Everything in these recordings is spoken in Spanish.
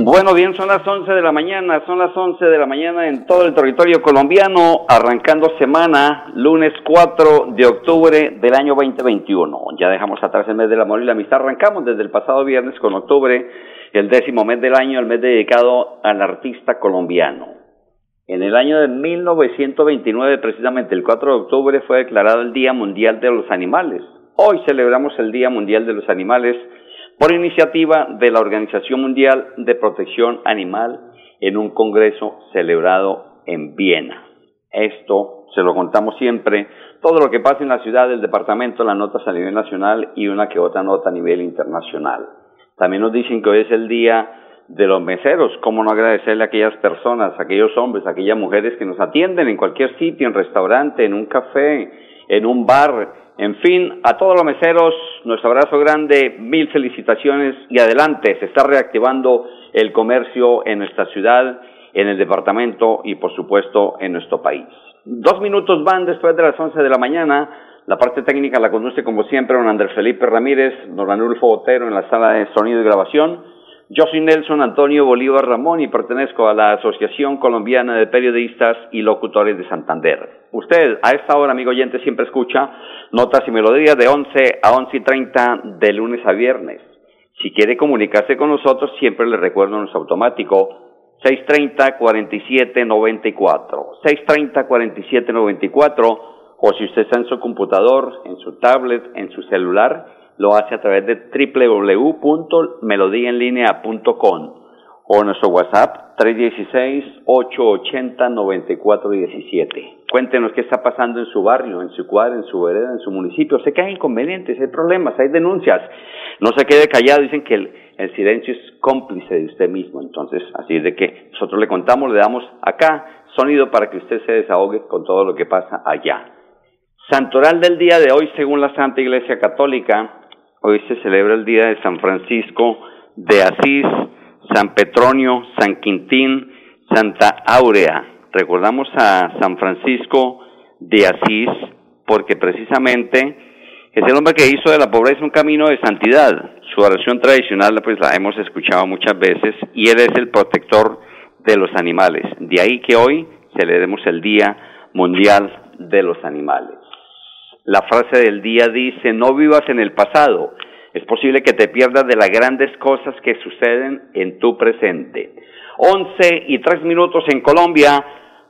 Bueno, bien, son las 11 de la mañana, son las 11 de la mañana en todo el territorio colombiano, arrancando semana, lunes 4 de octubre del año 2021. Ya dejamos atrás el mes del amor y la amistad, arrancamos desde el pasado viernes con octubre, el décimo mes del año, el mes dedicado al artista colombiano. En el año de 1929, precisamente el 4 de octubre, fue declarado el Día Mundial de los Animales. Hoy celebramos el Día Mundial de los Animales por iniciativa de la Organización Mundial de Protección Animal en un congreso celebrado en Viena. Esto se lo contamos siempre, todo lo que pasa en la ciudad, del departamento, las notas a nivel nacional y una que otra nota a nivel internacional. También nos dicen que hoy es el día de los meseros, cómo no agradecerle a aquellas personas, a aquellos hombres, a aquellas mujeres que nos atienden en cualquier sitio, en restaurante, en un café, en un bar, en fin, a todos los meseros, nuestro abrazo grande, mil felicitaciones y adelante, se está reactivando el comercio en nuestra ciudad, en el departamento y por supuesto en nuestro país. Dos minutos van después de las once de la mañana. La parte técnica la conduce como siempre don Andrés Felipe Ramírez, don Ranulfo Botero en la sala de sonido y grabación. Yo soy Nelson Antonio Bolívar Ramón y pertenezco a la Asociación Colombiana de Periodistas y Locutores de Santander. Usted, a esta hora, amigo oyente, siempre escucha notas y melodías de 11 a 11 y 30 de lunes a viernes. Si quiere comunicarse con nosotros, siempre le recuerdo nuestro automático 630-4794. 630-4794 o si usted está en su computador, en su tablet, en su celular, lo hace a través de www.melodiaenlinea.com o nuestro WhatsApp 316-880-9417. Cuéntenos qué está pasando en su barrio, en su cuadra, en su vereda, en su municipio. Sé que hay inconvenientes, hay problemas, hay denuncias. No se quede callado, dicen que el, el silencio es cómplice de usted mismo. Entonces, así es de que nosotros le contamos, le damos acá sonido para que usted se desahogue con todo lo que pasa allá. Santoral del día de hoy, según la Santa Iglesia Católica, Hoy se celebra el día de San Francisco de Asís, San Petronio, San Quintín, Santa Áurea. Recordamos a San Francisco de Asís porque precisamente es el hombre que hizo de la pobreza un camino de santidad. Su oración tradicional pues la hemos escuchado muchas veces y él es el protector de los animales. De ahí que hoy celebremos el Día Mundial de los Animales. La frase del día dice, no vivas en el pasado. Es posible que te pierdas de las grandes cosas que suceden en tu presente. Once y tres minutos en Colombia.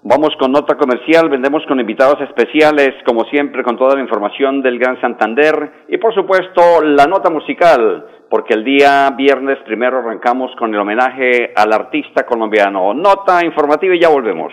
Vamos con nota comercial, vendemos con invitados especiales, como siempre, con toda la información del Gran Santander y por supuesto la nota musical, porque el día viernes primero arrancamos con el homenaje al artista colombiano. Nota informativa y ya volvemos.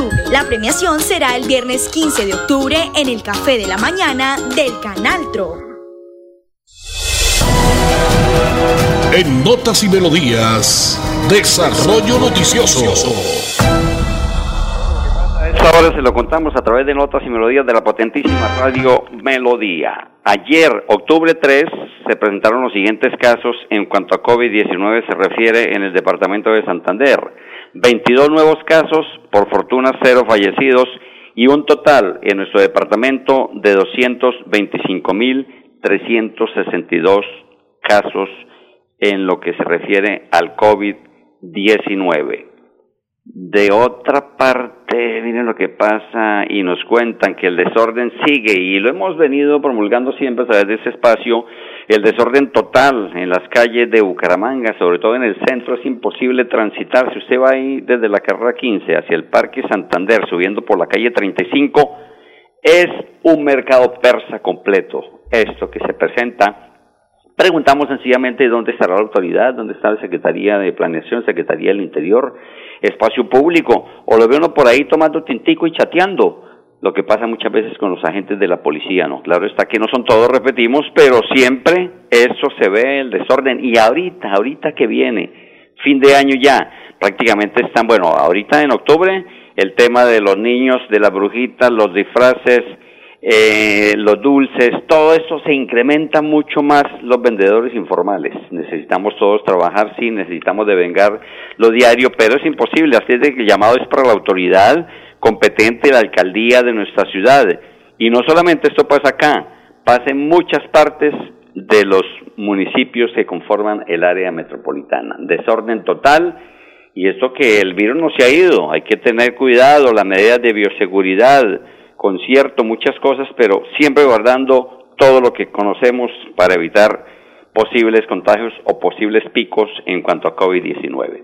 La premiación será el viernes 15 de octubre en el Café de la Mañana del Canal Tro. En Notas y Melodías, Desarrollo Noticioso. A esta hora se lo contamos a través de Notas y Melodías de la potentísima radio Melodía. Ayer, octubre 3, se presentaron los siguientes casos en cuanto a COVID-19 se refiere en el departamento de Santander. 22 nuevos casos, por fortuna cero fallecidos y un total en nuestro departamento de 225.362 casos en lo que se refiere al COVID-19. De otra parte, miren lo que pasa y nos cuentan que el desorden sigue y lo hemos venido promulgando siempre a través de ese espacio. El desorden total en las calles de Bucaramanga, sobre todo en el centro, es imposible transitar. Si usted va ahí desde la carrera 15 hacia el Parque Santander, subiendo por la calle 35, es un mercado persa completo. Esto que se presenta Preguntamos sencillamente dónde estará la autoridad, dónde está la Secretaría de Planeación, Secretaría del Interior, Espacio Público, o lo ve uno por ahí tomando tintico y chateando, lo que pasa muchas veces con los agentes de la policía, ¿no? Claro está que no son todos, repetimos, pero siempre eso se ve, el desorden, y ahorita, ahorita que viene, fin de año ya, prácticamente están, bueno, ahorita en octubre, el tema de los niños, de las brujitas, los disfraces, eh, los dulces, todo eso se incrementa mucho más los vendedores informales. Necesitamos todos trabajar, sí, necesitamos devengar lo diario, pero es imposible, así es de que el llamado es para la autoridad competente, la alcaldía de nuestra ciudad. Y no solamente esto pasa acá, pasa en muchas partes de los municipios que conforman el área metropolitana. Desorden total y esto que el virus no se ha ido, hay que tener cuidado, las medidas de bioseguridad, concierto, muchas cosas, pero siempre guardando todo lo que conocemos para evitar posibles contagios o posibles picos en cuanto a COVID-19.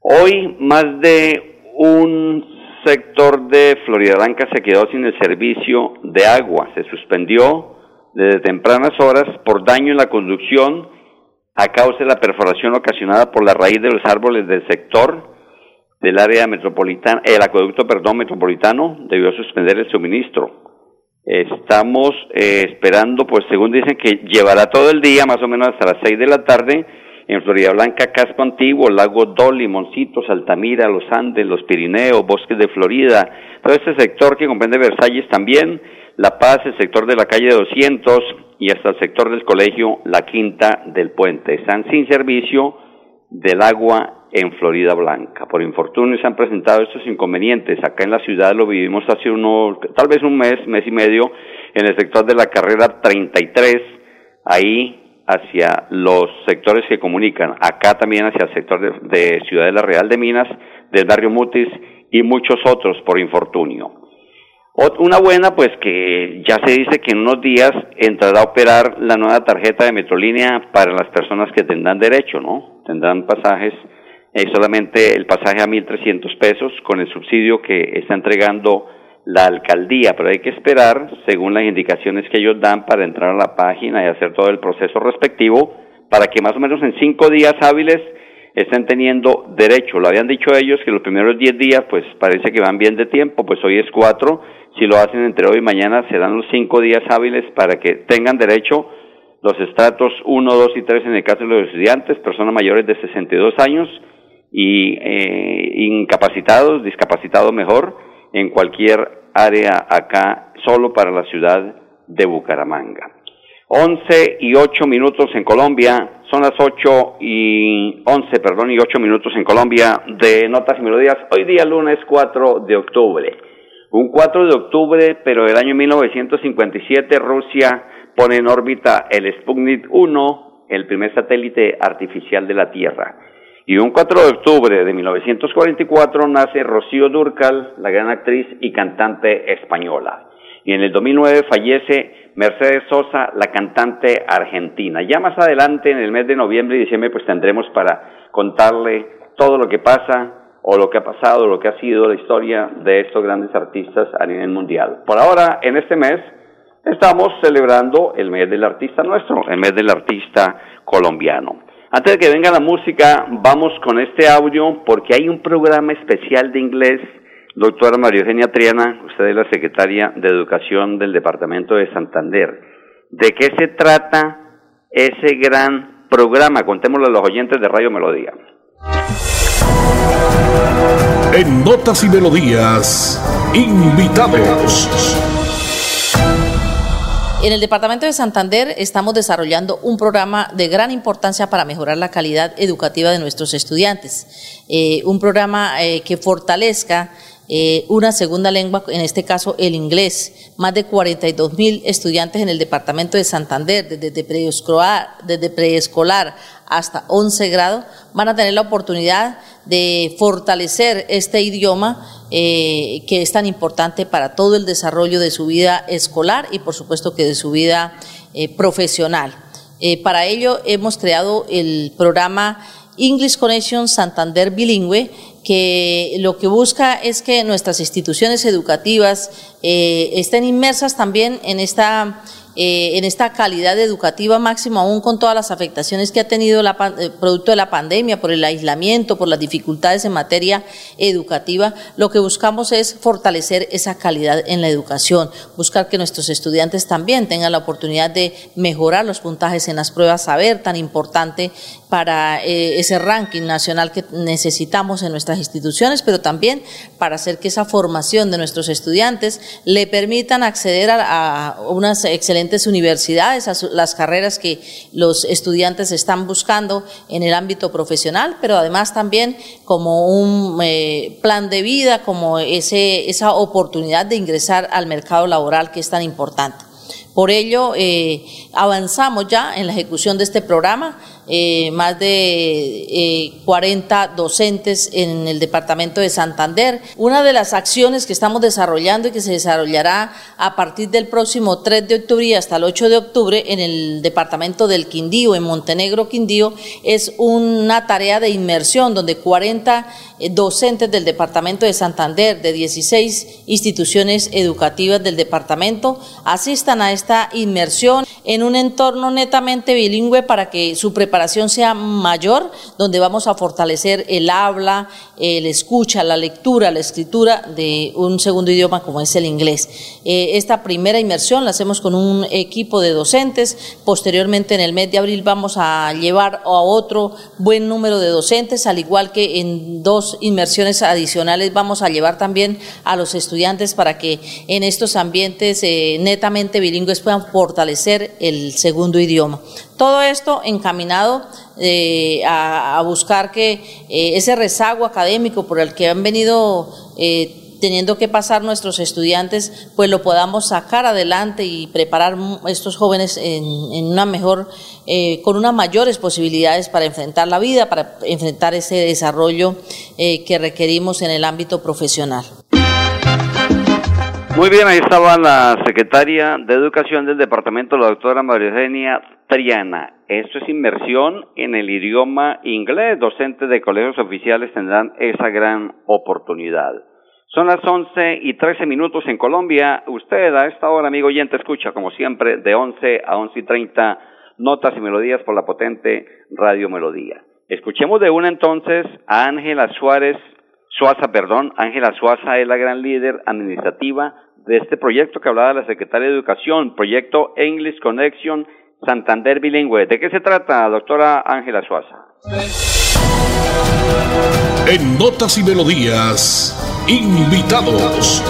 Hoy más de un sector de Florida Blanca se quedó sin el servicio de agua, se suspendió desde tempranas horas por daño en la conducción a causa de la perforación ocasionada por la raíz de los árboles del sector del área metropolitana, el acueducto, perdón, metropolitano debió suspender el suministro. Estamos eh, esperando, pues según dicen que llevará todo el día, más o menos hasta las seis de la tarde, en Florida Blanca, Casco Antiguo, Lago Dol, Limoncitos, Altamira, Los Andes, Los Pirineos, Bosques de Florida, todo este sector que comprende Versalles también, La Paz, el sector de la calle 200 y hasta el sector del colegio La Quinta del Puente. Están sin servicio del agua en Florida Blanca. Por infortunio se han presentado estos inconvenientes. Acá en la ciudad lo vivimos hace uno, tal vez un mes, mes y medio, en el sector de la carrera 33, ahí hacia los sectores que comunican, acá también hacia el sector de, de Ciudad de la Real de Minas, del barrio Mutis y muchos otros por infortunio. Una buena, pues que ya se dice que en unos días entrará a operar la nueva tarjeta de Metrolínea para las personas que tendrán derecho, ¿no? Tendrán pasajes eh, solamente el pasaje a 1.300 pesos con el subsidio que está entregando la alcaldía, pero hay que esperar según las indicaciones que ellos dan para entrar a la página y hacer todo el proceso respectivo para que más o menos en cinco días hábiles estén teniendo derecho. Lo habían dicho ellos que los primeros diez días pues parece que van bien de tiempo, pues hoy es cuatro, si lo hacen entre hoy y mañana serán los cinco días hábiles para que tengan derecho los estratos 1, 2 y 3 en el caso de los estudiantes, personas mayores de 62 años, y eh, incapacitados, discapacitados mejor, en cualquier área acá, solo para la ciudad de Bucaramanga. 11 y 8 minutos en Colombia, son las 8 y 11, perdón, y 8 minutos en Colombia de Notas y Melodías, hoy día lunes 4 de octubre. Un 4 de octubre, pero del año 1957 Rusia pone en órbita el Sputnik 1, el primer satélite artificial de la Tierra. Y un 4 de octubre de 1944 nace Rocío Durcal, la gran actriz y cantante española. Y en el 2009 fallece Mercedes Sosa, la cantante argentina. Ya más adelante, en el mes de noviembre y diciembre, pues tendremos para contarle todo lo que pasa o lo que ha pasado, lo que ha sido la historia de estos grandes artistas a nivel mundial. Por ahora, en este mes, estamos celebrando el mes del artista nuestro, el mes del artista colombiano. Antes de que venga la música, vamos con este audio porque hay un programa especial de inglés. Doctora María Eugenia Triana, usted es la secretaria de Educación del Departamento de Santander. ¿De qué se trata ese gran programa? Contémoslo a los oyentes de Radio Melodía. En Notas y Melodías, invitados. En el departamento de Santander estamos desarrollando un programa de gran importancia para mejorar la calidad educativa de nuestros estudiantes. Eh, un programa eh, que fortalezca eh, una segunda lengua, en este caso el inglés. Más de 42 mil estudiantes en el departamento de Santander, desde preescolar, hasta 11 grado, van a tener la oportunidad de fortalecer este idioma eh, que es tan importante para todo el desarrollo de su vida escolar y por supuesto que de su vida eh, profesional. para ello hemos creado el programa English Connection Santander Bilingüe, que lo que busca es que nuestras instituciones educativas eh, estén inmersas también en esta eh, en esta calidad educativa máxima, aún con todas las afectaciones que ha tenido la, eh, producto de la pandemia, por el aislamiento, por las dificultades en materia educativa, lo que buscamos es fortalecer esa calidad en la educación, buscar que nuestros estudiantes también tengan la oportunidad de mejorar los puntajes en las pruebas saber, tan importante para eh, ese ranking nacional que necesitamos en nuestras instituciones, pero también para hacer que esa formación de nuestros estudiantes le permitan acceder a, unas excelentes universidades, a las carreras que los estudiantes están buscando en el ámbito profesional, pero además también como un eh, plan de vida, como ese, esa oportunidad de ingresar al mercado laboral que es tan importante. Por ello, eh, avanzamos ya en la ejecución de este programa. Eh, más de 40 eh, docentes en el departamento de Santander. Una de las acciones que estamos desarrollando y que se desarrollará a partir del próximo 3 de octubre y hasta el 8 de octubre en el departamento del Quindío, en Montenegro Quindío, es una tarea de inmersión donde 40 eh, docentes del departamento de Santander, de 16 instituciones educativas del departamento, asistan a esta inmersión en un entorno netamente bilingüe para que su preparación sea mayor, donde vamos a fortalecer el habla, el escucha, la lectura, la escritura de un segundo idioma como es el inglés. Eh, esta primera inmersión la hacemos con un equipo de docentes. Posteriormente, en el mes de abril, vamos a llevar a otro buen número de docentes, al igual que en dos inmersiones adicionales vamos a llevar también a los estudiantes para que en estos ambientes eh, netamente bilingües puedan fortalecer el segundo idioma. Todo esto encaminado eh, a, buscar que eh, ese rezago académico por el que han venido eh, teniendo que pasar nuestros estudiantes, pues lo podamos sacar adelante y preparar estos jóvenes en, una mejor, con unas mayores posibilidades para enfrentar la vida, para enfrentar ese desarrollo que requerimos en el ámbito profesional. Muy bien, ahí estaba la secretaria de Educación del departamento, la doctora María Eugenia Triana. Esto es inmersión en el idioma inglés. Docentes de colegios oficiales tendrán esa gran oportunidad. Son las once y trece minutos en Colombia. Usted a esta hora, amigo oyente, escucha como siempre de once a once y treinta notas y melodías por la potente Radio Melodía. Escuchemos de una entonces a Ángela Suárez, Suaza, perdón. Ángela Suaza es la gran líder administrativa de este proyecto que hablaba la secretaria de Educación, proyecto English Connection Santander Bilingüe. ¿De qué se trata, doctora Ángela Suaza? En Notas y Melodías, invitados.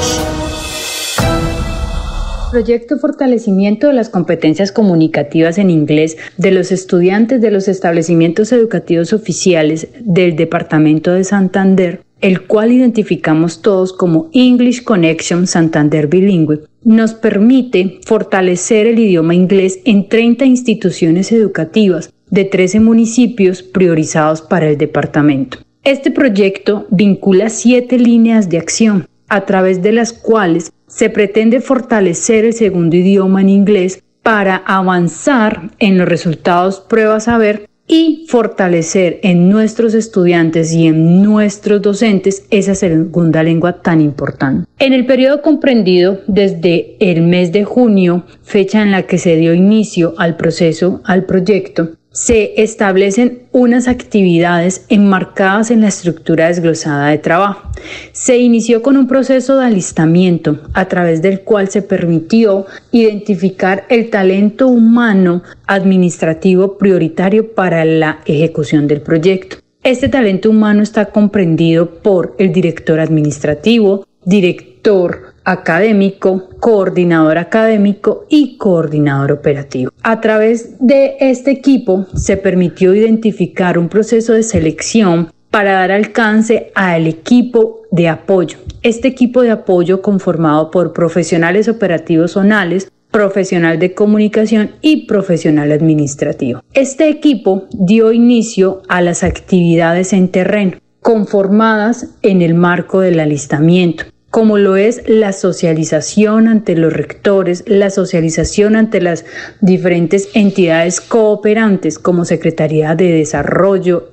Proyecto Fortalecimiento de las competencias comunicativas en inglés de los estudiantes de los establecimientos educativos oficiales del Departamento de Santander el cual identificamos todos como English Connection Santander Bilingüe, nos permite fortalecer el idioma inglés en 30 instituciones educativas de 13 municipios priorizados para el departamento. Este proyecto vincula siete líneas de acción, a través de las cuales se pretende fortalecer el segundo idioma en inglés para avanzar en los resultados pruebas a ver y fortalecer en nuestros estudiantes y en nuestros docentes esa segunda lengua tan importante. En el periodo comprendido desde el mes de junio, fecha en la que se dio inicio al proceso, al proyecto, se establecen unas actividades enmarcadas en la estructura desglosada de trabajo. Se inició con un proceso de alistamiento a través del cual se permitió identificar el talento humano administrativo prioritario para la ejecución del proyecto. Este talento humano está comprendido por el director administrativo, director académico, coordinador académico y coordinador operativo. A través de este equipo se permitió identificar un proceso de selección para dar alcance al equipo de apoyo. Este equipo de apoyo conformado por profesionales operativos zonales, profesional de comunicación y profesional administrativo. Este equipo dio inicio a las actividades en terreno, conformadas en el marco del alistamiento, como lo es la socialización ante los rectores, la socialización ante las diferentes entidades cooperantes como Secretaría de Desarrollo,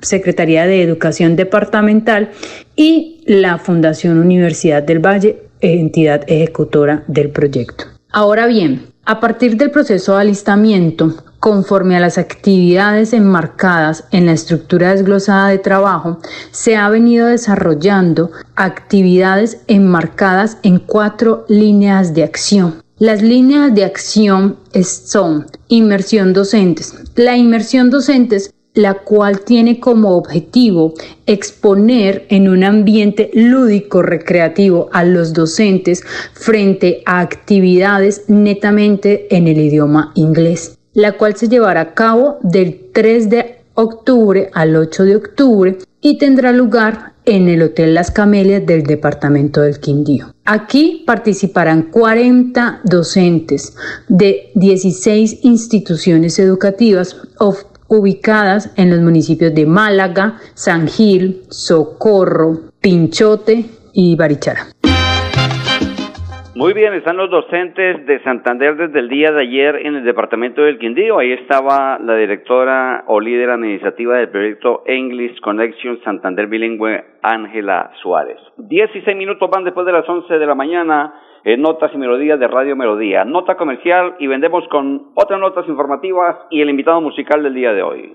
Secretaría de Educación Departamental y la Fundación Universidad del Valle, entidad ejecutora del proyecto. Ahora bien, a partir del proceso de alistamiento, conforme a las actividades enmarcadas en la estructura desglosada de trabajo, se ha venido desarrollando actividades enmarcadas en cuatro líneas de acción. Las líneas de acción son inmersión docentes. La inmersión docentes la cual tiene como objetivo exponer en un ambiente lúdico recreativo a los docentes frente a actividades netamente en el idioma inglés la cual se llevará a cabo del 3 de octubre al 8 de octubre y tendrá lugar en el Hotel Las Camelias del Departamento del Quindío. Aquí participarán 40 docentes de 16 instituciones educativas ubicadas en los municipios de Málaga, San Gil, Socorro, Pinchote y Barichara. Muy bien, están los docentes de Santander desde el día de ayer en el departamento del Quindío. Ahí estaba la directora o líder administrativa del proyecto English Connection Santander Bilingüe, Ángela Suárez. Dieciséis minutos van después de las once de la mañana en Notas y Melodías de Radio Melodía. Nota comercial y vendemos con otras notas informativas y el invitado musical del día de hoy.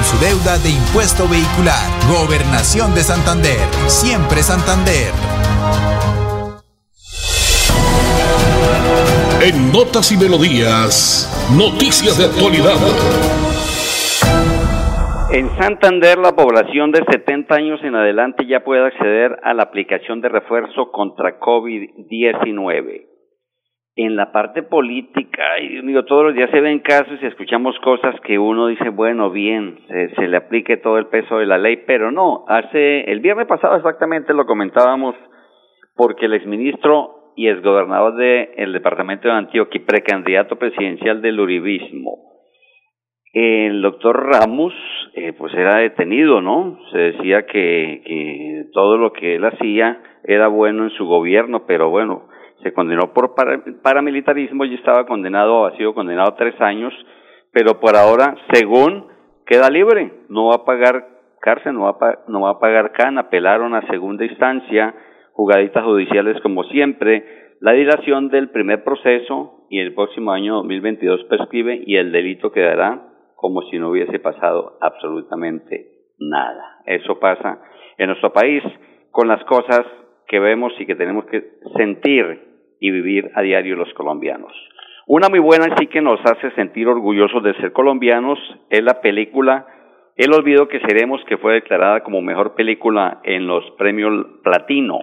su deuda de impuesto vehicular. Gobernación de Santander. Siempre Santander. En Notas y Melodías, noticias de actualidad. En Santander, la población de 70 años en adelante ya puede acceder a la aplicación de refuerzo contra COVID-19 en la parte política, y mío, todos los días se ven casos y escuchamos cosas que uno dice, bueno, bien, se, le aplique todo el peso de la ley, pero no, hace, el viernes pasado exactamente lo comentábamos, porque el exministro y exgobernador del departamento de Antioquia precandidato presidencial del uribismo, el doctor Ramos, eh, pues era detenido, ¿no? Se decía que, que todo lo que él hacía era bueno en su gobierno, pero bueno, se condenó por paramilitarismo y estaba condenado, ha sido condenado tres años, pero por ahora, según queda libre, no va a pagar cárcel, no va a, no va a pagar cana, apelaron a segunda instancia, jugaditas judiciales como siempre, la dilación del primer proceso y el próximo año 2022 prescribe y el delito quedará como si no hubiese pasado absolutamente nada. Eso pasa en nuestro país con las cosas que vemos y que tenemos que sentir y vivir a diario los colombianos. Una muy buena sí que nos hace sentir orgullosos de ser colombianos es la película El olvido que seremos que fue declarada como mejor película en los premios Platino.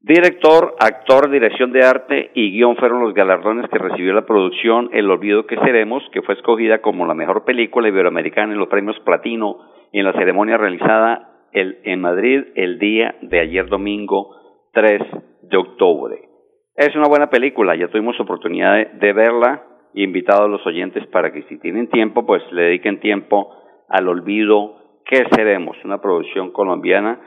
Director, actor, dirección de arte y guion fueron los galardones que recibió la producción El olvido que seremos, que fue escogida como la mejor película iberoamericana en los premios Platino en la ceremonia realizada en Madrid el día de ayer domingo 3 de octubre. Es una buena película, ya tuvimos oportunidad de, verla, invitado a los oyentes para que si tienen tiempo, pues le dediquen tiempo al olvido que seremos, una producción colombiana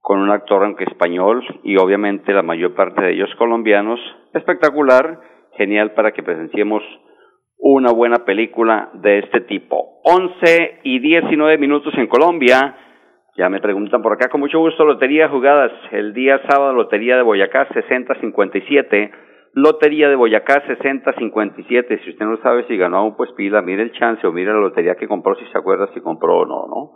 con un actor aunque español y obviamente la mayor parte de ellos colombianos, espectacular, genial para que presenciemos una buena película de este tipo. 11 y 19 minutos en Colombia. Ya me preguntan por acá, con mucho gusto, Lotería Jugadas, el día sábado, Lotería de Boyacá 6057, Lotería de Boyacá 6057, si usted no sabe si ganó aún, pues pila, mire el chance o mire la lotería que compró, si se acuerda si compró o no, ¿no?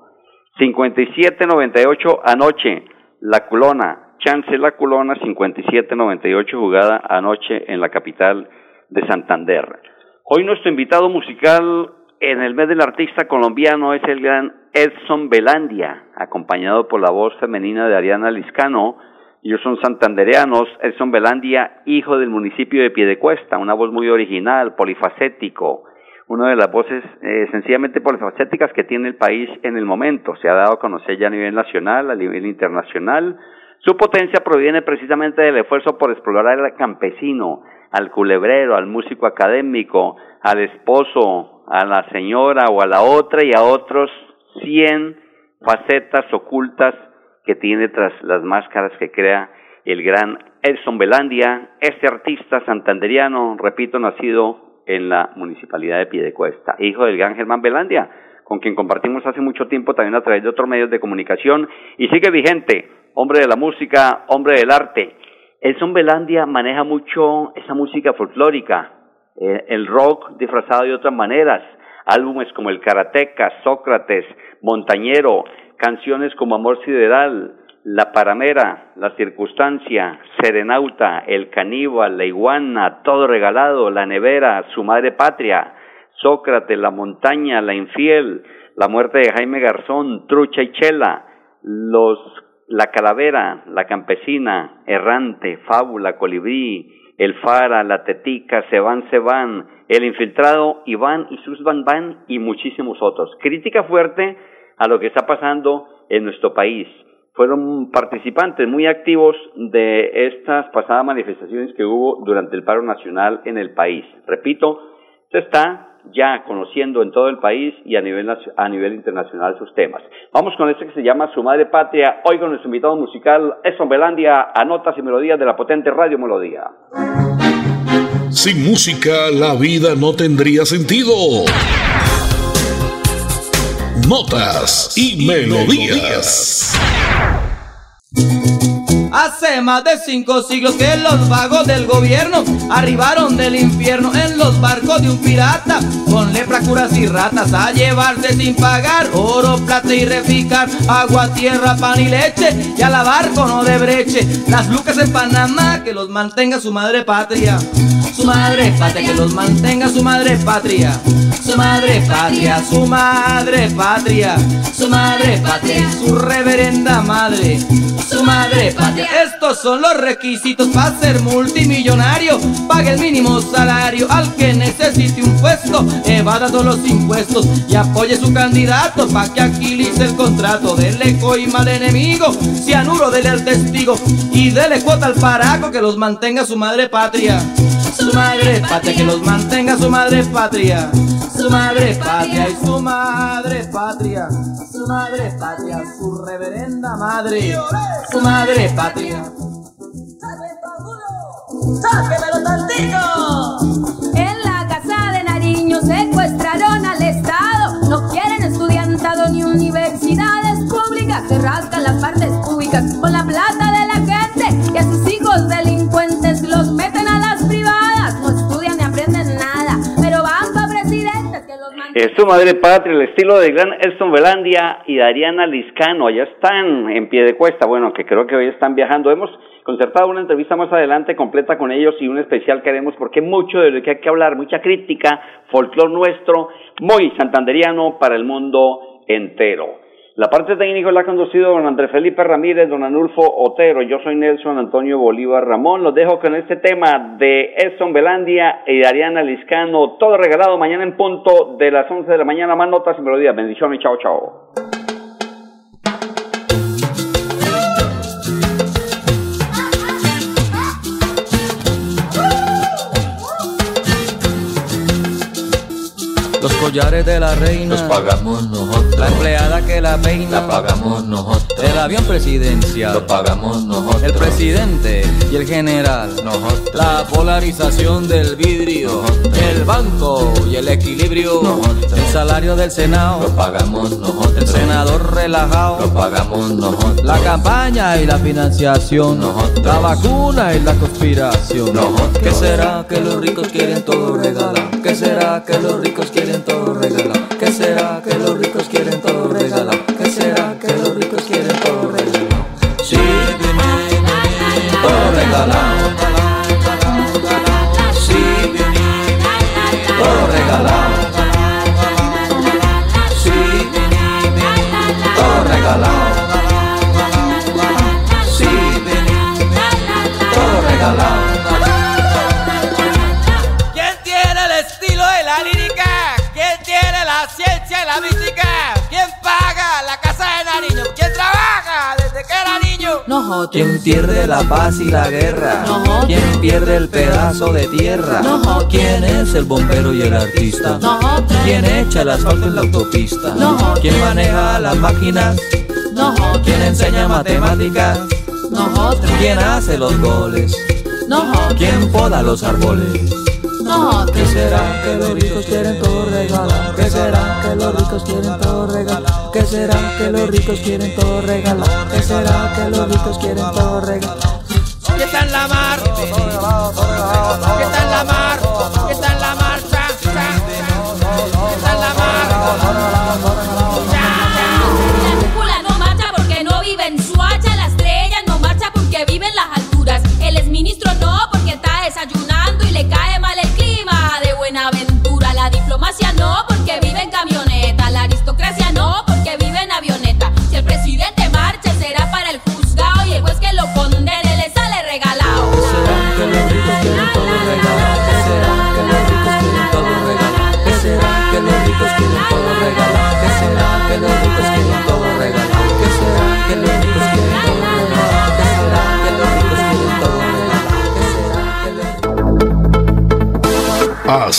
57-98 anoche, La Culona, Chance La Culona, 57-98 jugada anoche en la capital de Santander. Hoy nuestro invitado musical en el mes del artista colombiano es el gran Edson Belandia, acompañado por la voz femenina de Ariana Liscano. Ellos son santandereanos. Edson Belandia, hijo del municipio de Piedecuesta, una voz muy original, polifacético, una de las voces eh, sencillamente polifacéticas que tiene el país en el momento. Se ha dado a conocer ya a nivel nacional, a nivel internacional. Su potencia proviene precisamente del esfuerzo por explorar al campesino, al culebrero, al músico académico, al esposo, a la señora o a la otra y a otros cien facetas ocultas que tiene tras las máscaras que crea el gran Edson Belandia, este artista santanderiano, repito, nacido en la municipalidad de Piedecuesta, hijo del gran Germán Belandia, con quien compartimos hace mucho tiempo también a través de otros medios de comunicación y sigue vigente, hombre de la música, hombre del arte. Edson Belandia maneja mucho esa música folclórica, eh, el rock disfrazado de otras maneras, álbumes como El Karateca, Sócrates, Montañero, canciones como Amor Sideral, La Paramera, La Circunstancia, Serenauta, El Caníbal, La Iguana, Todo Regalado, La Nevera, Su Madre Patria, Sócrates, La Montaña, La Infiel, La Muerte de Jaime Garzón, Trucha y Chela, Los, La Calavera, La Campesina, Errante, Fábula, Colibrí, el Fara, la Tetica, se van, se van, el infiltrado, Iván y sus Van Van y muchísimos otros. Crítica fuerte a lo que está pasando en nuestro país. Fueron participantes muy activos de estas pasadas manifestaciones que hubo durante el paro nacional en el país. Repito, se está ya conociendo en todo el país y a nivel, a nivel internacional sus temas. Vamos con este que se llama Su Madre Patria, hoy con nuestro invitado musical, Esson Belandia, a notas y melodías de la potente Radio Melodía. Sin música la vida no tendría sentido. Notas y, melodías. Hace más de cinco siglos que los vagos del gobierno arribaron del infierno en los barcos de un pirata con lepra, curas y ratas a llevarse sin pagar oro, plata y reficar, agua, tierra, pan y leche y a lavar con no de breche las lucas en Panamá que los mantenga su madre patria. Su madre patria, que los mantenga su madre patria. Su madre patria, su madre patria. Su madre patria, su reverenda madre. Su madre patria. Estos son los requisitos para ser multimillonario. Pague el mínimo salario al que necesite un puesto. Evada todos los impuestos y apoye su candidato para que agilice el contrato. Dele coima al enemigo, cianuro dele al testigo y dele cuota al paraco que los mantenga su madre patria. Su madre patria, que los mantenga su madre patria. Su madre patria y su madre patria. Su madre patria, su reverenda madre. Su madre patria. ¡Sáquemelo tantito! En la casa de Nariño secuestraron al Estado. No quieren estudiantado ni universidades públicas. Se rascan las partes públicas con la plata de la gente. Y a sus hijos delincuentes Es su madre patria, el estilo de gran Elson Velandia y Dariana Liscano. Allá están en pie de cuesta. Bueno, que creo que hoy están viajando. Hemos concertado una entrevista más adelante completa con ellos y un especial que haremos porque mucho de lo que hay que hablar, mucha crítica, folclor nuestro, muy santanderiano para el mundo entero. La parte técnica la ha conducido don Andrés Felipe Ramírez, don Anulfo Otero. Yo soy Nelson Antonio Bolívar Ramón. Los dejo con este tema de Edson Belandia y Ariana Liscano. Todo regalado mañana en punto de las 11 de la mañana. Más notas y melodías. Bendiciones. Chao, chao. Los collares de la reina los pagamos nosotros. La empleada que la peina la pagamos nosotros. El avión presidencial lo pagamos nosotros. El presidente y el general nosotros. La polarización del vidrio nosotros. Banco y el equilibrio nosotros. El salario del senado lo pagamos nosotros. El senador relajado lo pagamos nosotros. La campaña y la financiación nosotros. La vacuna y la conspiración nosotros. ¿Qué será que los ricos quieren todo regalar? ¿Qué será que los ricos quieren todo regalar? ¿Qué será que los ricos Nosotros. ¿Quién pierde la paz y la guerra? Nosotros. ¿Quién pierde el pedazo de tierra? Nosotros. ¿Quién es el bombero y el artista? Nosotros. ¿Quién echa el asfalto en la autopista? Nosotros. ¿Quién maneja las máquinas? Nosotros. ¿Quién enseña matemáticas? Nosotros. ¿Quién hace los goles? Nosotros. ¿Quién poda los árboles? Nosotros. ¿Qué será que los ricos quieren todo regalar? ¿Qué será los ricos quieren todo regalar? ¿Qué será que los ricos quieren todo regalar? ¿Qué será que los ricos quieren todo regalar? ¿Qué en la mar? ¿Qué